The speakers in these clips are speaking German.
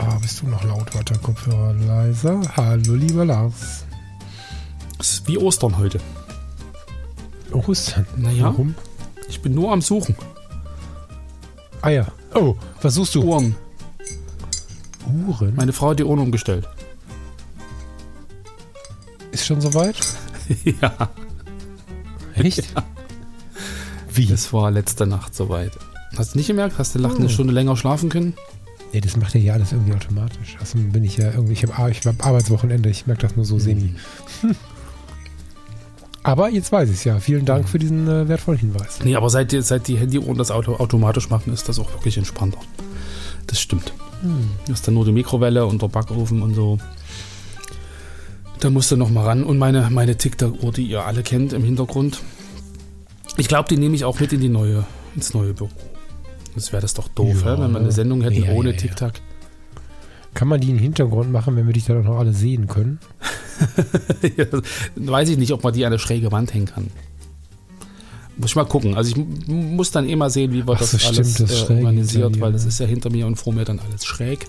Ah, bist du noch laut? Warte, Kopfhörer leiser. Hallo, lieber Lars. Es ist wie Ostern heute. Ostern? Naja. Warum? Ich bin nur am Suchen. Ah ja. Oh, was suchst du? Uhren. Uhren? Meine Frau hat die Uhren umgestellt. Ist schon soweit? ja. Echt? Wie? Es war letzte Nacht soweit. Hast du nicht gemerkt? Hast du Oh. eine Stunde länger schlafen können? Nee, das macht ja hier alles irgendwie automatisch. Also bin ich ja irgendwie, ich habe ich hab Arbeitswochenende, ich merke das nur so semi. Aber jetzt weiß ich es ja. Vielen Dank für diesen äh, wertvollen Hinweis. Nee, aber seit, die- seit die Handyuhren das Auto automatisch machen, ist das auch wirklich entspannter. Das stimmt. Hm. Das ist dann nur die Mikrowelle und der Backofen und so. Da musst du noch mal ran. Und meine, meine TikTok-Uhr, die ihr alle kennt im Hintergrund. Ich glaube, die nehme ich auch mit in die neue, ins neue Büro. Das wäre das doch doof, Ja, wenn wir eine Sendung hätten ja, ohne ja. TikTok. Kann man die im Hintergrund machen, wenn wir dich dann auch noch alle sehen können? Weiß ich nicht, ob man die an eine schräge Wand hängen kann. Muss ich mal gucken. Also ich muss dann eh mal sehen, wie wir Ach das alles stimmt, das äh, organisiert, dir, weil das ne? ist ja hinter mir und vor mir dann alles schräg.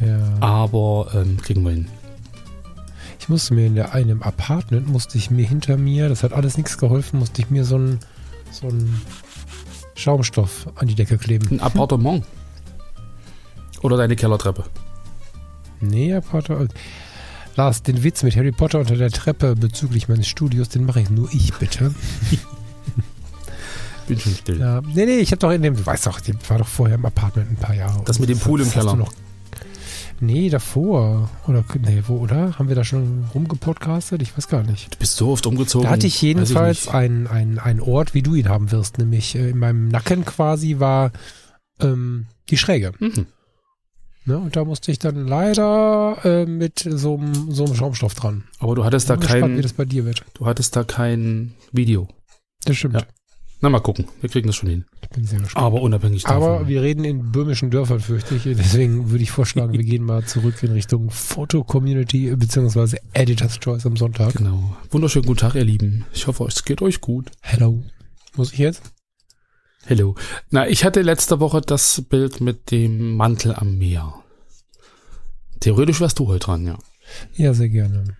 Ja. Aber ähm, kriegen wir hin. Ich musste mir in der einem Apartment, musste ich mir hinter mir, das hat alles nichts geholfen, musste ich mir so einen so einen Schaumstoff an die Decke kleben. Ein Appartement. Oder deine Kellertreppe. Nee, Appartement. Lars, den Witz mit Harry Potter unter der Treppe bezüglich meines Studios, den mache ich nur ich, bitte. Bin schon still. Ja, nee, nee, ich habe doch in dem, du weißt doch, ich war doch vorher im Apartment ein paar Jahre. Das mit dem Pool im Keller. Noch, nee, davor. Oder, nee, wo, oder? Haben wir da schon rumgepodcastet? Ich weiß gar nicht. Du bist so oft umgezogen. Da hatte ich jedenfalls einen ein, Ort, wie du ihn haben wirst, nämlich äh, in meinem Nacken quasi war ähm, die Schräge. Mhm. Ne? Und da musste ich dann leider äh, mit so einem so einem Schaumstoff dran. Aber du hattest da Bin gespannt, wie kein, das bei dir wird. du hattest da kein Video. Das stimmt. Ja. Na, mal gucken. Wir kriegen das schon hin. Ich bin sehr gespannt. Aber unabhängig davon. Aber wir reden in böhmischen Dörfern, fürchte ich. Deswegen würde ich vorschlagen, wir gehen mal zurück in Richtung Foto-Community beziehungsweise Editor's Choice am Sonntag. genau. Wunderschönen guten Tag, ihr Lieben. Ich hoffe, es geht euch gut. Hello. Muss ich jetzt? Hello. Na, ich hatte letzte Woche das Bild mit dem Mantel am Meer. Theoretisch wärst du heute dran, ja. Ja, sehr gerne.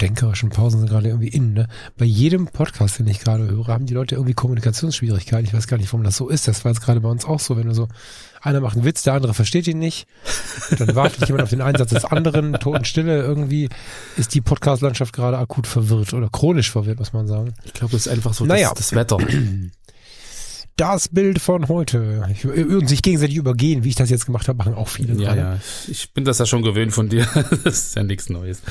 Denkerischen Pausen sind gerade irgendwie innen. Ne? Bei jedem Podcast, den ich gerade höre, haben die Leute irgendwie Kommunikationsschwierigkeiten. Ich weiß gar nicht, warum das so ist. Das war jetzt gerade bei uns auch so, wenn du so, einer macht einen Witz, der andere versteht ihn nicht. Dann wartet jemand auf den Einsatz des anderen, Totenstille. Irgendwie ist die Podcast-Landschaft gerade akut verwirrt oder chronisch verwirrt, muss man sagen. Ich glaube, das ist einfach so Naja. das, das Wetter. Das Bild von heute. Ich, und sich gegenseitig übergehen, wie ich das jetzt gemacht habe, machen auch viele ja, ja. Ich bin das ja schon gewöhnt von dir. Das ist ja nichts Neues.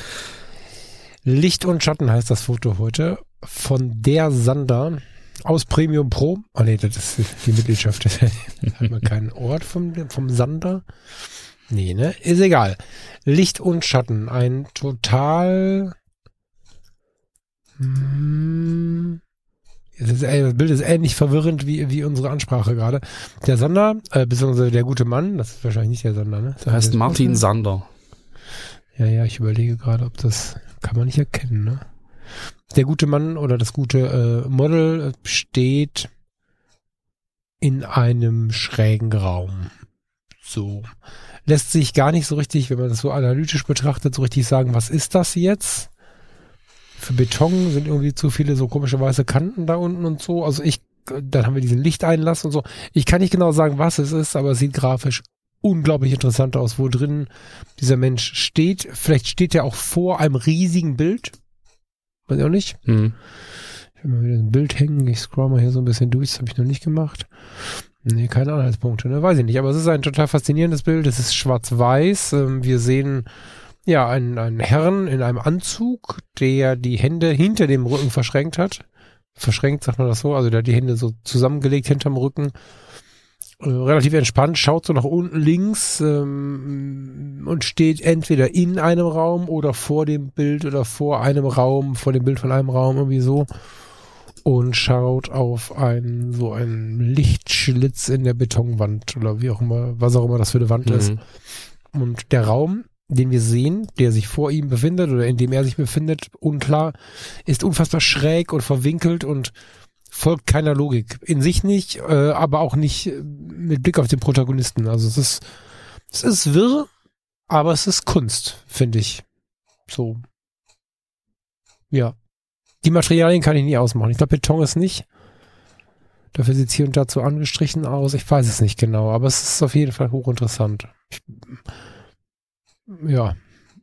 Licht und Schatten heißt das Foto heute. Von der Sander aus Premium Pro. Oh nee, das ist die Mitgliedschaft. Hat man keinen Ort vom, vom Sander? Nee, ne? Ist egal. Licht und Schatten. Ein total. Hm, das, ist, ey, das Bild ist ähnlich verwirrend wie, wie unsere Ansprache gerade. Der Sander, äh, beziehungsweise der gute Mann, das ist wahrscheinlich nicht der Sander, ne? Der heißt Martin Sander. Ja, ja, ich überlege gerade, ob das kann man nicht erkennen, ne? Der gute Mann oder das gute äh, Model steht in einem schrägen Raum. So. Lässt sich gar nicht so richtig, wenn man das so analytisch betrachtet, so richtig sagen, was ist das jetzt? Für Beton sind irgendwie zu viele so komische weiße Kanten da unten und so. Also ich, dann haben wir diesen Lichteinlass und so. Ich kann nicht genau sagen, was es ist, aber es sieht grafisch unglaublich interessant aus, wo drin dieser Mensch steht. Vielleicht steht er auch vor einem riesigen Bild. Weiß ich auch nicht. Hm. Ich will mal wieder ein Bild hängen. Ich scroll mal hier so ein bisschen durch. Das habe ich noch nicht gemacht. Nee, keine Anhaltspunkte, ne? Weiß ich nicht. Aber es ist ein total faszinierendes Bild. Es ist schwarz-weiß. Ähm, Wir sehen ja einen, einen Herrn in einem Anzug, der die Hände hinter dem Rücken verschränkt hat. Verschränkt, sagt man das so. Also der hat die Hände so zusammengelegt hinterm Rücken äh, relativ entspannt, schaut so nach unten links ähm, und steht entweder in einem Raum oder vor dem Bild oder vor einem Raum, vor dem Bild von einem Raum irgendwie so und schaut auf einen so einen Lichtschlitz in der Betonwand oder wie auch immer, was auch immer das für eine Wand mhm. ist. Und der Raum, den wir sehen, der sich vor ihm befindet oder in dem er sich befindet, unklar, ist unfassbar schräg und verwinkelt und folgt keiner Logik. In sich nicht, äh, aber auch nicht äh, mit Blick auf den Protagonisten. Also es ist, es ist wirr, aber es ist Kunst, finde ich. So. Ja. Die Materialien kann ich nie ausmachen. Ich glaube, Beton ist nicht. Dafür sieht es hier und da zu angestrichen aus. Ich weiß es nicht genau, aber es ist auf jeden Fall hochinteressant. Ich, ja,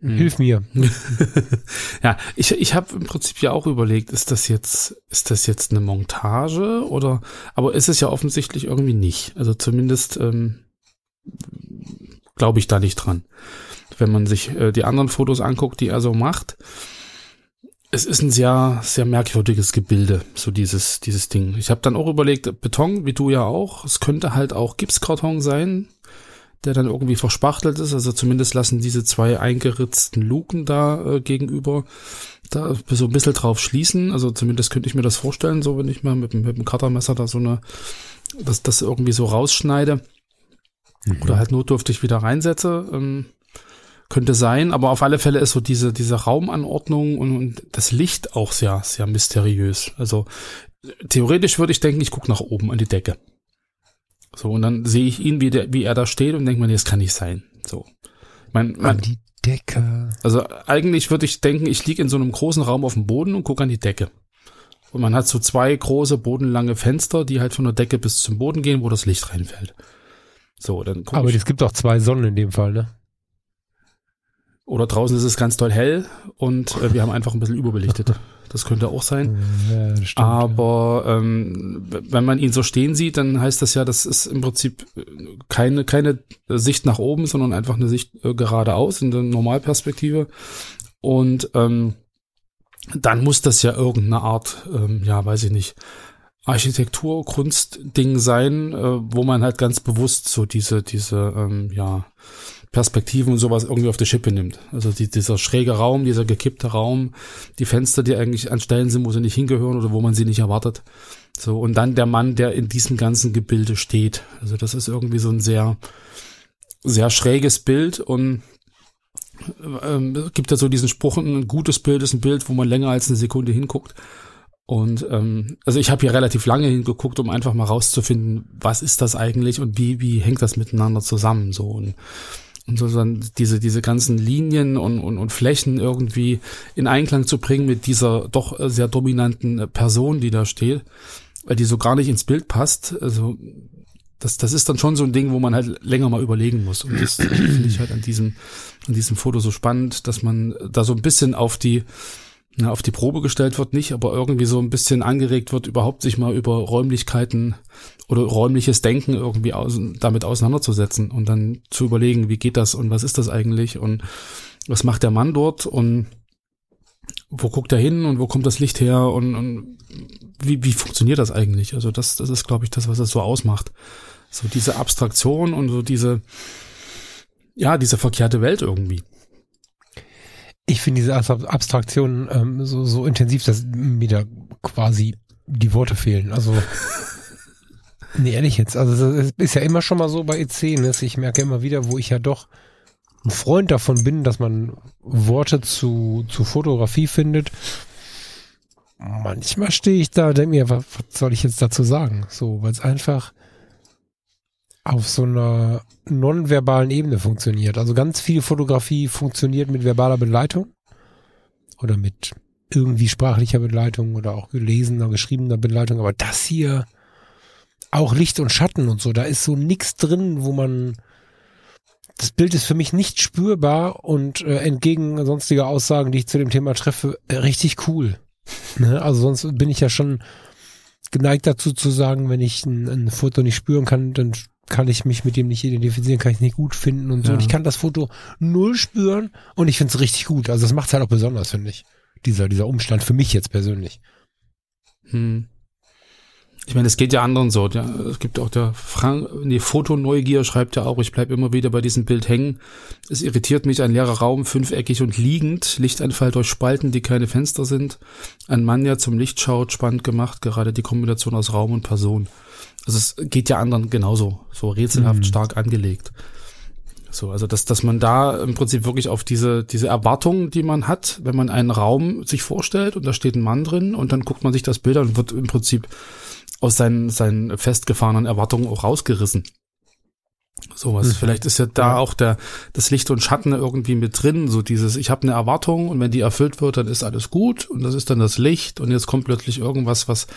hm. hilf mir. ja, ich, ich habe im Prinzip ja auch überlegt, ist das jetzt, ist das jetzt eine Montage oder, aber ist es ja offensichtlich irgendwie nicht. Also zumindest ähm, glaube ich da nicht dran. Wenn man sich äh, die anderen Fotos anguckt, die er so macht, es ist ein sehr, sehr merkwürdiges Gebilde, so dieses, dieses Ding. Ich habe dann auch überlegt, Beton, wie du ja auch, es könnte halt auch Gipskarton sein, der dann irgendwie verspachtelt ist. Also zumindest lassen diese zwei eingeritzten Luken da äh, gegenüber da so ein bisschen drauf schließen. Also zumindest könnte ich mir das vorstellen, so wenn ich mal mit, mit dem Cuttermesser da so eine, das, das irgendwie so rausschneide. Mhm. Oder halt notdürftig wieder reinsetze. Ähm, könnte sein, aber auf alle Fälle ist so diese, diese Raumanordnung und, und das Licht auch sehr, sehr mysteriös. Also theoretisch würde ich denken, ich gucke nach oben an die Decke. So, und dann sehe ich ihn, wie, der, wie er da steht und denke mir, nee, das kann nicht sein. So. Mein, mein, an die Decke. Also eigentlich würde ich denken, ich liege in so einem großen Raum auf dem Boden und gucke an die Decke. Und man hat so zwei große bodenlange Fenster, die halt von der Decke bis zum Boden gehen, wo das Licht reinfällt. So, dann Aber es gibt auch zwei Sonnen in dem Fall, ne? Oder draußen ist es ganz toll hell und äh, wir haben einfach ein bisschen überbelichtet. Das könnte auch sein. Ja, stimmt, Aber ja. ähm, wenn man ihn so stehen sieht, dann heißt das ja, das ist im Prinzip äh, keine, keine Sicht nach oben, sondern einfach eine Sicht äh, geradeaus in der Normalperspektive. Und ähm, dann muss das ja irgendeine Art, ähm, ja, weiß ich nicht, Architektur, Kunstding sein, äh, wo man halt ganz bewusst so diese, diese, ähm, ja, Perspektiven und sowas irgendwie auf die Schippe nimmt. Also die, dieser schräge Raum, dieser gekippte Raum, die Fenster, die eigentlich an Stellen sind, wo sie nicht hingehören oder wo man sie nicht erwartet. So, und dann der Mann, der in diesem ganzen Gebilde steht. Also das ist irgendwie so ein sehr, sehr schräges Bild und ähm, gibt ja so diesen Spruch, ein gutes Bild ist ein Bild, wo man länger als eine Sekunde hinguckt. Und ähm, also ich habe hier relativ lange hingeguckt, um einfach mal rauszufinden, was ist das eigentlich und wie, wie hängt das miteinander zusammen so. Und und so dann diese, diese ganzen Linien und, und, und Flächen irgendwie in Einklang zu bringen mit dieser doch sehr dominanten Person, die da steht, weil die so gar nicht ins Bild passt. Also das, das ist dann schon so ein Ding, wo man halt länger mal überlegen muss. Und das finde ich halt an diesem, an diesem Foto so spannend, dass man da so ein bisschen auf die, na, auf die Probe gestellt wird, nicht, aber irgendwie so ein bisschen angeregt wird, überhaupt sich mal über Räumlichkeiten oder räumliches Denken irgendwie aus, damit auseinanderzusetzen und dann zu überlegen, wie geht das und was ist das eigentlich und was macht der Mann dort und wo guckt er hin und wo kommt das Licht her und, und wie, wie funktioniert das eigentlich? Also das, das ist, glaube ich, das, was es so ausmacht. So diese Abstraktion und so diese, ja, diese verkehrte Welt irgendwie. Ich finde diese Abstraktion ähm, so, so intensiv, dass mir da quasi die Worte fehlen. Also, nee, ehrlich jetzt. Also, es ist ja immer schon mal so bei E10. Ne? Ich merke immer wieder, wo ich ja doch ein Freund davon bin, dass man Worte zu, zu Fotografie findet. Manchmal stehe ich da und denke mir, was, was soll ich jetzt dazu sagen? So, weil es einfach auf so einer nonverbalen Ebene funktioniert. Also ganz viel Fotografie funktioniert mit verbaler Begleitung oder mit irgendwie sprachlicher Begleitung oder auch gelesener, geschriebener Begleitung. Aber das hier, auch Licht und Schatten und so, da ist so nix drin, wo man, das Bild ist für mich nicht spürbar und äh, entgegen sonstiger Aussagen, die ich zu dem Thema treffe, äh, richtig cool. Ne? Also sonst bin ich ja schon geneigt dazu zu sagen, wenn ich ein, ein Foto nicht spüren kann, dann kann ich mich mit dem nicht identifizieren, kann ich nicht gut finden und so. Ja. Und ich kann das Foto null spüren und ich finde es richtig gut. Also das macht es halt auch besonders, finde ich. Dieser, dieser Umstand für mich jetzt persönlich. Hm. Ich meine, es geht ja anderen so. Ja, es gibt auch der Frank, nee, Fotoneugier schreibt ja auch, ich bleib immer wieder bei diesem Bild hängen. Es irritiert mich ein leerer Raum, fünfeckig und liegend, Lichteinfall durch Spalten, die keine Fenster sind. Ein Mann, der zum Licht schaut, spannend gemacht, gerade die Kombination aus Raum und Person. Also es geht ja anderen genauso, so rätselhaft Mhm. stark angelegt. So, also dass, dass man da im Prinzip wirklich auf diese, diese Erwartung, die man hat, wenn man einen Raum sich vorstellt und da steht ein Mann drin und dann guckt man sich das Bild an und wird im Prinzip aus seinen, seinen festgefahrenen Erwartungen auch rausgerissen. Sowas. Mhm. Vielleicht ist ja da auch der, das Licht und Schatten irgendwie mit drin, so dieses, ich habe eine Erwartung und wenn die erfüllt wird, dann ist alles gut und das ist dann das Licht und jetzt kommt plötzlich irgendwas, was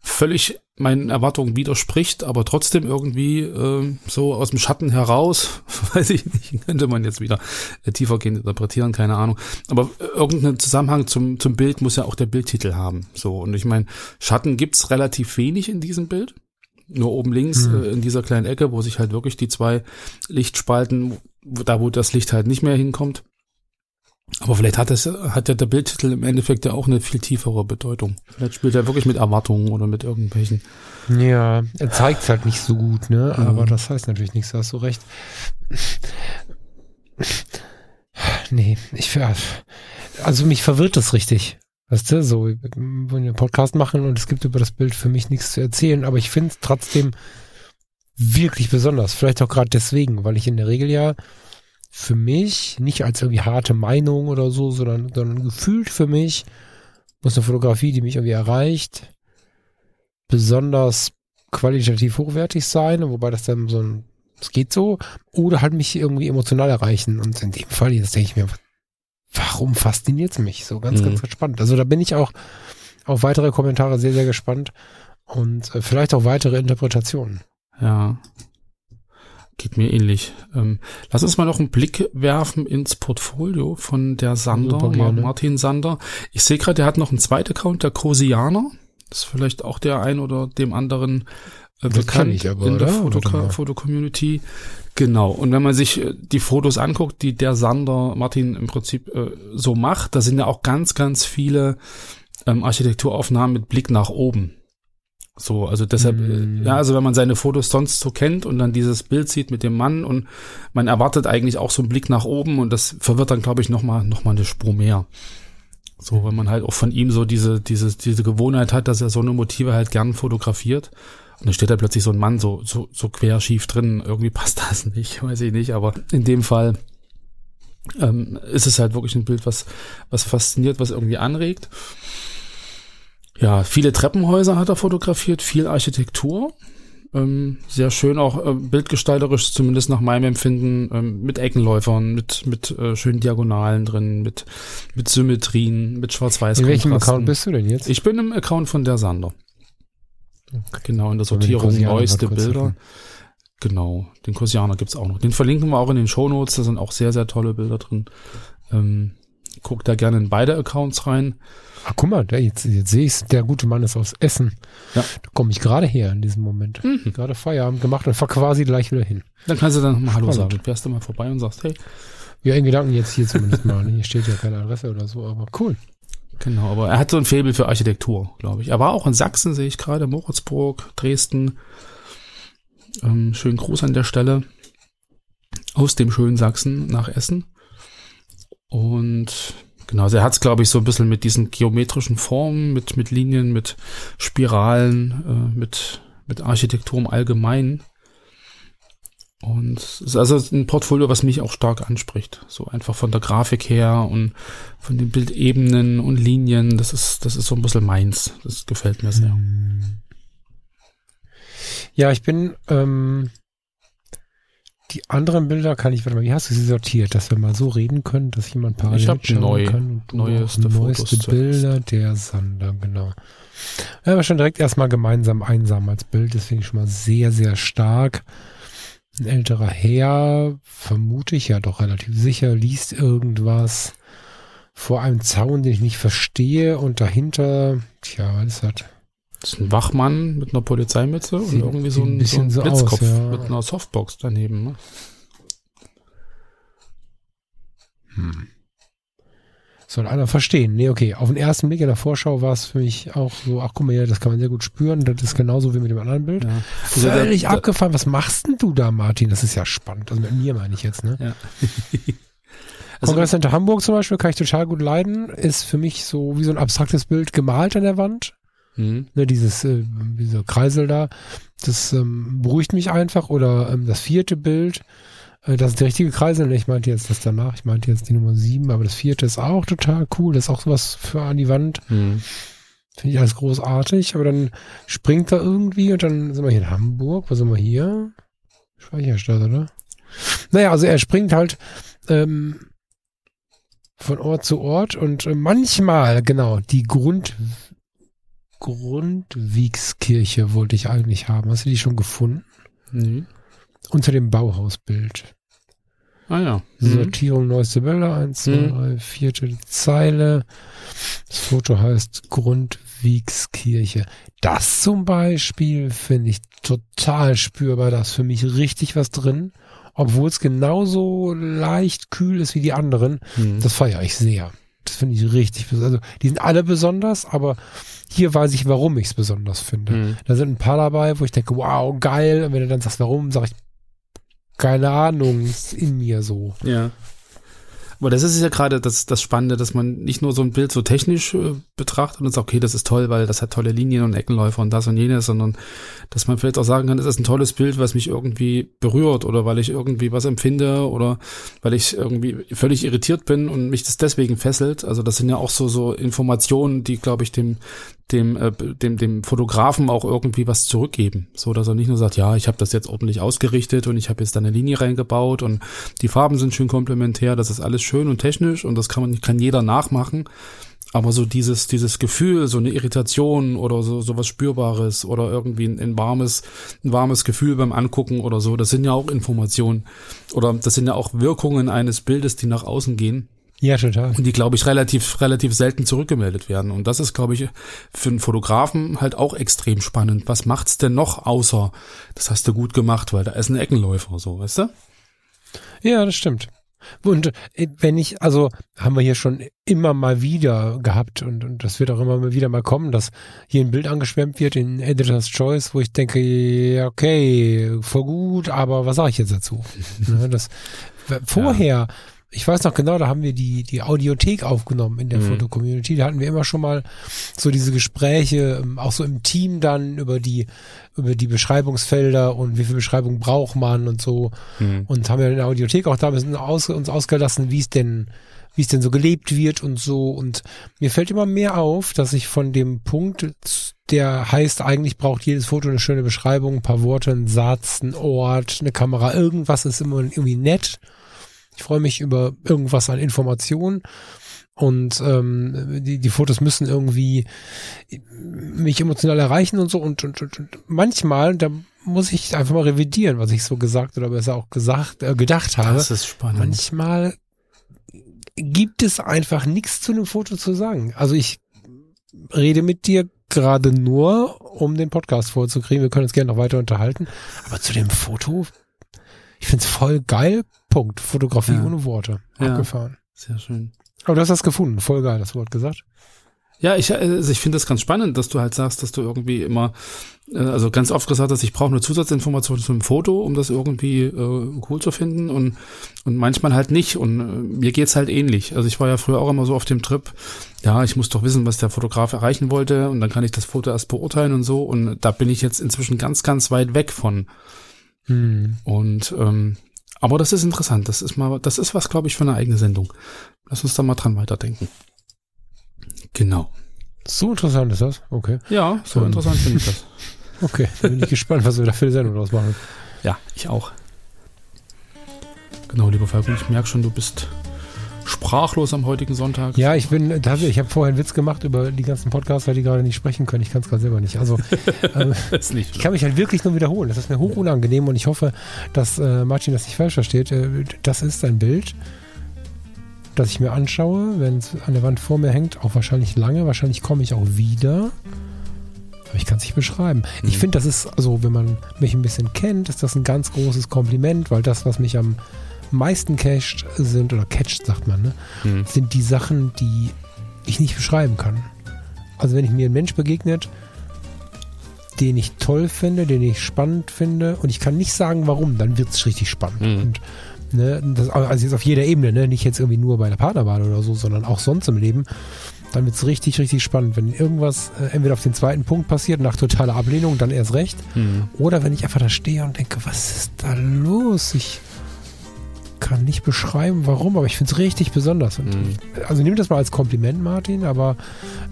völlig meinen Erwartungen widerspricht, aber trotzdem irgendwie ähm, so aus dem Schatten heraus, weiß ich nicht, könnte man jetzt wieder äh, tiefergehend interpretieren, keine Ahnung. Aber äh, irgendeinen Zusammenhang zum, zum Bild muss ja auch der Bildtitel haben. So, und ich meine, Schatten gibt's relativ wenig in diesem Bild. Nur oben links Hm. äh, in dieser kleinen Ecke, wo sich halt wirklich die zwei Lichtspalten, wo, da wo das Licht halt nicht mehr hinkommt. Aber vielleicht hat das, hat ja der Bildtitel im Endeffekt ja auch eine viel tiefere Bedeutung. Vielleicht spielt er wirklich mit Erwartungen oder mit irgendwelchen. Ja, er zeigt halt nicht so gut, ne? Mhm. Aber das heißt natürlich nichts, da hast du recht. Nee, ich ver- also mich verwirrt das richtig. Weißt du, so, wir einen Podcast machen und es gibt über das Bild für mich nichts zu erzählen, aber ich finde es trotzdem wirklich besonders. Vielleicht auch gerade deswegen, weil ich in der Regel ja für mich nicht als irgendwie harte Meinung oder so, sondern, sondern gefühlt für mich muss eine Fotografie, die mich irgendwie erreicht, besonders qualitativ hochwertig sein, wobei das dann so ein, es geht so, oder halt mich irgendwie emotional erreichen. Und in dem Fall, jetzt denke ich mir, warum fasziniert es mich? So ganz, Mhm. ganz spannend. Also da bin ich auch auf weitere Kommentare sehr, sehr gespannt und äh, vielleicht auch weitere Interpretationen. Ja. Geht mir ähnlich. Ähm, lass uns mal noch einen Blick werfen ins Portfolio von der Sander. Martin Sander. Ich sehe gerade, der hat noch einen zweiten Account, der Krosianer. Das ist vielleicht auch der ein oder dem anderen äh, bekannt ich aber, in der. Foto-Community. Genau. Und wenn man sich äh, die Fotos anguckt, die der Sander Martin im Prinzip äh, so macht, da sind ja auch ganz, ganz viele ähm, Architekturaufnahmen mit Blick nach oben. So, also deshalb, Mm. äh, ja, also wenn man seine Fotos sonst so kennt und dann dieses Bild sieht mit dem Mann und man erwartet eigentlich auch so einen Blick nach oben und das verwirrt dann, glaube ich, nochmal noch mal eine Spur mehr. So, wenn man halt auch von ihm so diese, diese, diese Gewohnheit hat, dass er so eine Motive halt gern fotografiert. Und dann steht da plötzlich so ein Mann so, so, so quer schief drin. Irgendwie passt das nicht, weiß ich nicht. Aber in dem Fall ähm, ist es halt wirklich ein Bild, was, was fasziniert, was irgendwie anregt. Ja, viele Treppenhäuser hat er fotografiert, viel Architektur. Ähm, sehr schön auch äh, bildgestalterisch, zumindest nach meinem Empfinden, ähm, mit Eckenläufern, mit, mit äh, schönen Diagonalen drin, mit, mit Symmetrien, mit schwarz-weiß In welchem. Account bist du denn jetzt? Ich bin im Account von der Sander. Genau, in der Sortierung neueste Bilder. Genau, den Kosianer gibt's auch noch. Den verlinken wir auch in den Shownotes, da sind auch sehr, sehr tolle Bilder drin. Ähm, guckt da gerne in beide Accounts rein. Ach, guck mal, da, jetzt, jetzt sehe ich der gute Mann ist aus Essen. Ja. Da komme ich gerade her in diesem Moment. Mhm. Gerade Feierabend gemacht und fahr quasi gleich wieder hin. Dann kannst du dann mal Hallo sagen. Fährst du mal vorbei und sagst, hey, Ja, in Gedanken jetzt hier zumindest mal. Hier steht ja keine Adresse oder so, aber cool. Genau, aber er hat so ein Faible für Architektur, glaube ich. Er war auch in Sachsen, sehe ich gerade, Moritzburg, Dresden. Ähm, schönen Gruß an der Stelle. Aus dem schönen Sachsen nach Essen. Und genau, also er hat es, glaube ich, so ein bisschen mit diesen geometrischen Formen, mit, mit Linien, mit Spiralen, äh, mit, mit Architektur im Allgemeinen. Und es ist also ein Portfolio, was mich auch stark anspricht. So einfach von der Grafik her und von den Bildebenen und Linien. Das ist, das ist so ein bisschen meins. Das gefällt mir sehr. Ja, ich bin, ähm, die anderen Bilder kann ich, warte mal, wie hast du sie sortiert, dass wir mal so reden können, dass jemand parallel Ich hab schauen neu- kann und neueste neueste Fotos Bilder der Sander, genau. Ja, aber schon direkt erstmal gemeinsam einsam als Bild, das finde ich schon mal sehr, sehr stark. Ein älterer Herr, vermute ich ja doch relativ sicher, liest irgendwas vor einem Zaun, den ich nicht verstehe und dahinter, tja, was ist das? Das ist ein Wachmann mit einer Polizeimütze und irgendwie so ein ein, bisschen so so ein Blitzkopf aus, ja. mit einer Softbox daneben. Ne? Hm. Soll einer verstehen. Nee, okay. Auf den ersten Blick in der Vorschau war es für mich auch so, ach guck mal hier, das kann man sehr gut spüren. Das ist genauso wie mit dem anderen Bild. Ja. Völlig abgefahren. Was machst denn du da, Martin? Das ist ja spannend. Also mit mir meine ich jetzt, ne? Ja. Also, Kongresscenter Hamburg zum Beispiel kann ich total gut leiden. Ist für mich so wie so ein abstraktes Bild gemalt an der Wand. Mhm. Ne, dieses, äh, dieser Kreisel da. Das ähm, beruhigt mich einfach. Oder ähm, das vierte Bild. Äh, das ist der richtige Kreisel. Ne, Ich meinte jetzt das danach. Ich meinte jetzt die Nummer sieben. Aber das vierte ist auch total cool. Das ist auch sowas für an die Wand. Mhm. Finde ich alles großartig. Aber dann springt er irgendwie und dann sind wir hier in Hamburg. Wo sind wir hier? Speicherstadt, oder? Naja, also er springt halt ähm, von Ort zu Ort und äh, manchmal, genau, die Grund Grundwiegskirche wollte ich eigentlich haben. Hast du die schon gefunden? Mhm. Unter dem Bauhausbild. Ah ja. Sortierung neueste Bilder, eins, zwei, Mhm. drei, vierte Zeile. Das Foto heißt Grundwiegskirche. Das zum Beispiel finde ich total spürbar. Da ist für mich richtig was drin. Obwohl es genauso leicht kühl ist wie die anderen. Mhm. Das feiere ich sehr. Das finde ich richtig. Also, die sind alle besonders, aber hier weiß ich, warum ich es besonders finde. Mhm. Da sind ein paar dabei, wo ich denke, wow, geil. Und wenn du dann sagst, warum, sage ich, keine Ahnung, ist in mir so. Ja. Aber das ist ja gerade das, das Spannende, dass man nicht nur so ein Bild so technisch äh, betrachtet und sagt, okay, das ist toll, weil das hat tolle Linien und Eckenläufer und das und jenes, sondern dass man vielleicht auch sagen kann, das ist ein tolles Bild, was mich irgendwie berührt oder weil ich irgendwie was empfinde oder weil ich irgendwie völlig irritiert bin und mich das deswegen fesselt. Also das sind ja auch so, so Informationen, die, glaube ich, dem, dem, äh, dem, dem Fotografen auch irgendwie was zurückgeben. So, dass er nicht nur sagt, ja, ich habe das jetzt ordentlich ausgerichtet und ich habe jetzt da eine Linie reingebaut und die Farben sind schön komplementär, das ist alles schön und technisch und das kann man, kann jeder nachmachen. Aber so dieses, dieses Gefühl, so eine Irritation oder so, so was Spürbares oder irgendwie ein, ein warmes, ein warmes Gefühl beim Angucken oder so, das sind ja auch Informationen oder das sind ja auch Wirkungen eines Bildes, die nach außen gehen Ja, total. und die, glaube ich, relativ, relativ selten zurückgemeldet werden. Und das ist, glaube ich, für einen Fotografen halt auch extrem spannend. Was macht's denn noch außer, das hast du gut gemacht, weil da ist ein Eckenläufer, so, weißt du? Ja, das stimmt. Und äh, wenn ich, also haben wir hier schon immer mal wieder gehabt und, und das wird auch immer mal wieder mal kommen, dass hier ein Bild angeschwemmt wird in Editor's Choice, wo ich denke, ja, okay, voll gut, aber was sage ich jetzt dazu? ne, das, vorher, ich weiß noch genau, da haben wir die, die Audiothek aufgenommen in der Mhm. Foto-Community. Da hatten wir immer schon mal so diese Gespräche, ähm, auch so im Team dann über die, über die Beschreibungsfelder und wie viel Beschreibung braucht man und so und haben ja in der Audiothek auch da ein bisschen aus, uns ausgelassen, wie es denn, wie es denn so gelebt wird und so. Und mir fällt immer mehr auf, dass ich von dem Punkt, der heißt, eigentlich braucht jedes Foto eine schöne Beschreibung, ein paar Worte, ein Satz, ein Ort, eine Kamera, irgendwas ist immer irgendwie nett. Ich freue mich über irgendwas an Informationen. Und ähm, die, die Fotos müssen irgendwie mich emotional erreichen und so. Und, und, und, und manchmal, da muss ich einfach mal revidieren, was ich so gesagt oder besser auch gesagt, äh, gedacht habe. Das ist spannend. Manchmal gibt es einfach nichts zu einem Foto zu sagen. Also ich rede mit dir gerade nur, um den Podcast vorzukriegen. Wir können uns gerne noch weiter unterhalten. Aber zu dem Foto, ich find's voll geil. Punkt. Fotografie Ja. ohne Worte. Ja. Abgefahren. Sehr schön. Aber du hast das gefunden. Voll geil, das Wort gesagt. Ja, ich, also ich finde das ganz spannend, dass du halt sagst, dass du irgendwie immer, äh, also ganz oft gesagt hast, ich brauche eine Zusatzinformation zu einem Foto, um das irgendwie äh, cool zu finden und, und manchmal halt nicht. Und äh, mir geht's halt ähnlich. Also ich war ja früher auch immer so auf dem Trip, ja, ich muss doch wissen, was der Fotograf erreichen wollte und dann kann ich das Foto erst beurteilen und so. Und da bin ich jetzt inzwischen ganz, ganz weit weg von. Hm. Und ähm, aber das ist interessant. Das ist mal, das ist was, glaube ich, für eine eigene Sendung. Lass uns da mal dran weiterdenken. Genau. So interessant ist das. Okay. Ja, so Ähm. interessant finde ich das. Okay, da bin ich gespannt, was wir da für eine Sendung draus machen. Ja, ich auch. Genau, lieber Falco, ich merke schon, du bist sprachlos am heutigen Sonntag. Ja, ich bin, ich habe vorher einen Witz gemacht über die ganzen Podcaster, die gerade nicht sprechen können. Ich kann es gerade selber nicht. Also ähm, ist nicht ich kann mich halt wirklich nur wiederholen. Das ist mir hoch unangenehm und ich hoffe, dass äh, Martin das nicht falsch versteht. Äh, das ist ein Bild, das ich mir anschaue, wenn es an der Wand vor mir hängt, auch wahrscheinlich lange. Wahrscheinlich komme ich auch wieder. Aber ich kann es nicht beschreiben. Ich Mhm. finde, das ist, also wenn man mich ein bisschen kennt, ist das ein ganz großes Kompliment, weil das, was mich am meisten cached sind, oder catched sagt man, ne, Hm. sind die Sachen, die ich nicht beschreiben kann. Also wenn ich mir ein Mensch begegnet, den ich toll finde, den ich spannend finde und ich kann nicht sagen, warum, dann wird es richtig spannend. Mhm. Und ne, das, also jetzt auf jeder Ebene, ne, nicht jetzt irgendwie nur bei der Partnerwahl oder so, sondern auch sonst im Leben, dann wird es richtig, richtig spannend. Wenn irgendwas äh, entweder auf den zweiten Punkt passiert, nach totaler Ablehnung, dann erst recht. Hm. Oder wenn ich einfach da stehe und denke, was ist da los? Ich kann nicht beschreiben, warum, aber ich finde es richtig besonders. Und Hm. also nimm das mal als Kompliment, Martin, aber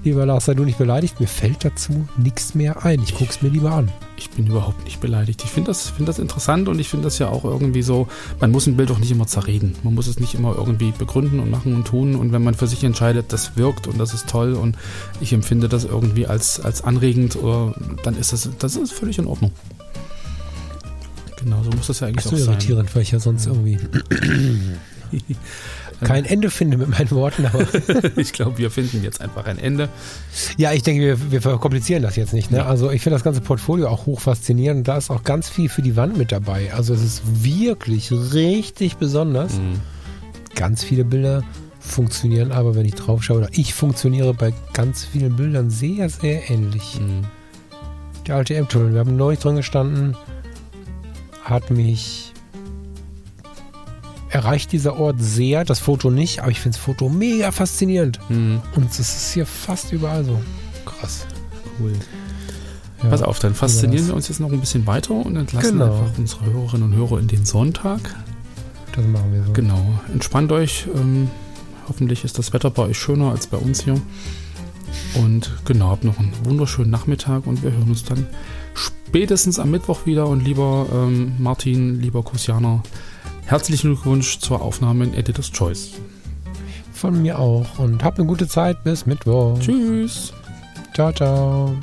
lieber Lars, sei du nicht beleidigt. Mir fällt dazu nichts mehr ein. Ich guck's mir lieber an. Ich bin überhaupt nicht beleidigt. Ich finde das, find das interessant und ich finde das ja auch irgendwie so, man muss ein Bild auch nicht immer zerreden. Man muss es nicht immer irgendwie begründen und machen und tun. Und wenn man für sich entscheidet, das wirkt und das ist toll und ich empfinde das irgendwie als, als anregend, oder, dann ist das, das ist völlig in Ordnung. Genau, so muss das ja eigentlich so auch sein. irritierend, weil ich ja sonst irgendwie kein Ende finde mit meinen Worten. Aber ich glaube, wir finden jetzt einfach ein Ende. ja, ich denke, wir, wir verkomplizieren das jetzt nicht. Ne? Ja. Also ich finde das ganze Portfolio auch hoch faszinierend. Da ist auch ganz viel für die Wand mit dabei. Also es ist wirklich richtig besonders. Mhm. Ganz viele Bilder funktionieren aber, wenn ich drauf schaue, oder ich funktioniere bei ganz vielen Bildern sehr, sehr ähnlich. Mhm. Der alte M-Tunnel, wir haben neulich drin gestanden, hat mich erreicht dieser Ort sehr, das Foto nicht, aber ich finde das Foto mega faszinierend. Mhm. Und es ist hier fast überall so. Krass. Cool. Ja. Pass auf, dann faszinieren wir uns jetzt noch ein bisschen weiter und entlassen Genau. einfach unsere Hörerinnen und Hörer in den Sonntag. Das machen wir so. Genau. Entspannt euch. Ähm, hoffentlich ist das Wetter bei euch schöner als bei uns hier. Und genau, habt noch einen wunderschönen Nachmittag und wir hören uns dann spätestens am Mittwoch wieder. Und lieber ähm, Martin, lieber Kusianer, herzlichen Glückwunsch zur Aufnahme in Editor's Choice. Von mir auch. Und habt eine gute Zeit. Bis Mittwoch. Tschüss. Ciao, ciao.